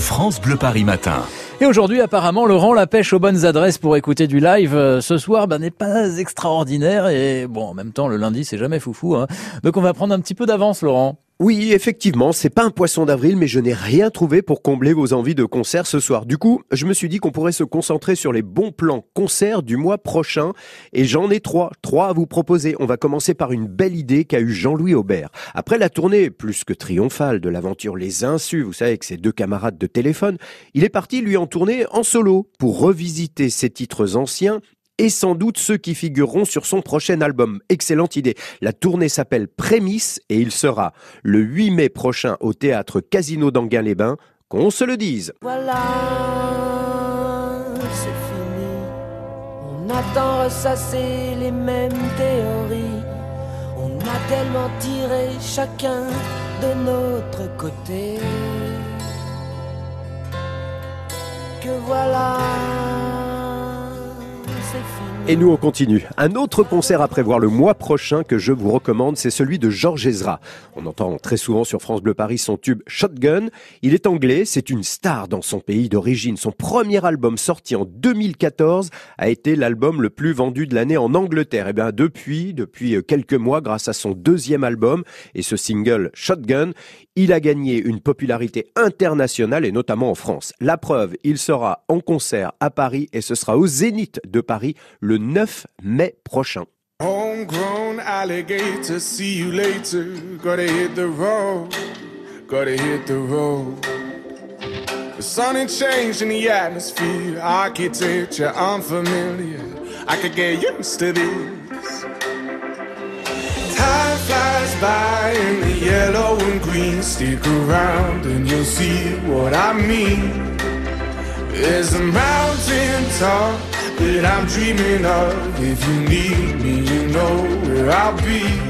France Bleu Paris Matin. Et aujourd'hui, apparemment, Laurent, la pêche aux bonnes adresses pour écouter du live euh, ce soir bah, n'est pas extraordinaire. Et bon, en même temps, le lundi, c'est jamais foufou. Hein. Donc on va prendre un petit peu d'avance, Laurent. Oui, effectivement, c'est pas un poisson d'avril, mais je n'ai rien trouvé pour combler vos envies de concert ce soir. Du coup, je me suis dit qu'on pourrait se concentrer sur les bons plans concerts du mois prochain. Et j'en ai trois, trois à vous proposer. On va commencer par une belle idée qu'a eu Jean-Louis Aubert. Après la tournée plus que triomphale de l'aventure Les Insus, vous savez, avec ses deux camarades de téléphone, il est parti lui en tourner en solo pour revisiter ses titres anciens et sans doute ceux qui figureront sur son prochain album. Excellente idée. La tournée s'appelle Prémisse et il sera le 8 mai prochain au théâtre Casino d'Anguin-les-Bains, qu'on se le dise. Voilà, c'est fini. On attend ressasser les mêmes théories. On a tellement tiré chacun de notre côté. Que voilà. different. Et nous, on continue. Un autre concert à prévoir le mois prochain que je vous recommande, c'est celui de Georges Ezra. On entend très souvent sur France Bleu Paris son tube Shotgun. Il est anglais, c'est une star dans son pays d'origine. Son premier album sorti en 2014 a été l'album le plus vendu de l'année en Angleterre. Et eh bien depuis, depuis quelques mois, grâce à son deuxième album et ce single Shotgun, il a gagné une popularité internationale et notamment en France. La preuve, il sera en concert à Paris et ce sera au Zénith de Paris 9 mai prochain. Homegrown alligator, see you later. Gotta hit the road, gotta hit the road. The sun the atmosphere, architecture unfamiliar. I could get used to this. Time flies by in the yellow and green. Stick around and you'll see what I mean. There's a mountain top that I'm dreaming of. If you need me, you know where I'll be.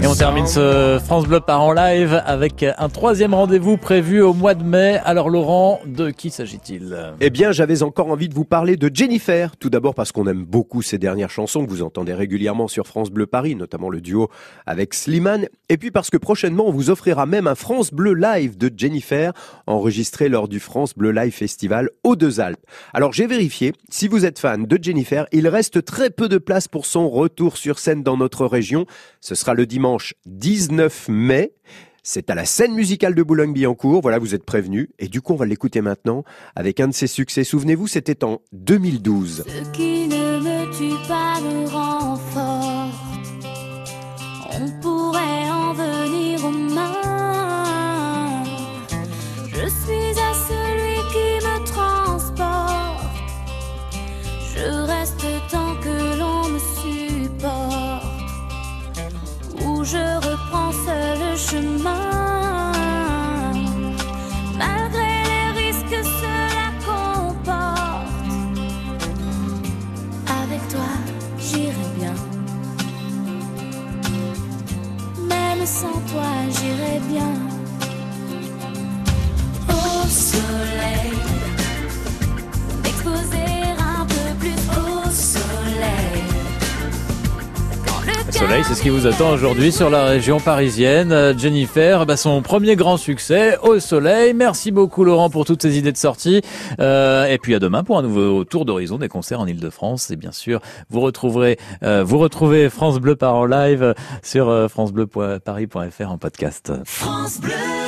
Et on termine ce France Bleu par en live avec un troisième rendez-vous prévu au mois de mai. Alors Laurent, de qui s'agit-il? Eh bien, j'avais encore envie de vous parler de Jennifer. Tout d'abord parce qu'on aime beaucoup ses dernières chansons que vous entendez régulièrement sur France Bleu Paris, notamment le duo avec Slimane. Et puis parce que prochainement, on vous offrira même un France Bleu Live de Jennifer, enregistré lors du France Bleu Live Festival aux Deux Alpes. Alors j'ai vérifié, si vous êtes fan de Jennifer, il reste très peu de place pour son retour sur scène dans notre région. Ce sera le dimanche 19 mai. C'est à la scène musicale de Boulogne-Billancourt. Voilà, vous êtes prévenus. Et du coup, on va l'écouter maintenant avec un de ses succès. Souvenez-vous, c'était en 2012. Ce qui ne me tue pas me rend fort. On reste tant que l'on me supporte. Où je reprends seul le chemin. Malgré les risques que cela comporte. Avec toi, j'irai bien. Même sans toi, j'irai bien. Soleil, c'est ce qui vous attend aujourd'hui sur la région parisienne. Euh, Jennifer, bah, son premier grand succès au soleil. Merci beaucoup Laurent pour toutes ces idées de sortie. Euh, et puis à demain pour un nouveau tour d'horizon des concerts en Ile-de-France. Et bien sûr, vous retrouverez, euh, vous retrouvez France Bleu par en live sur euh, francebleu.paris.fr en podcast. France Bleu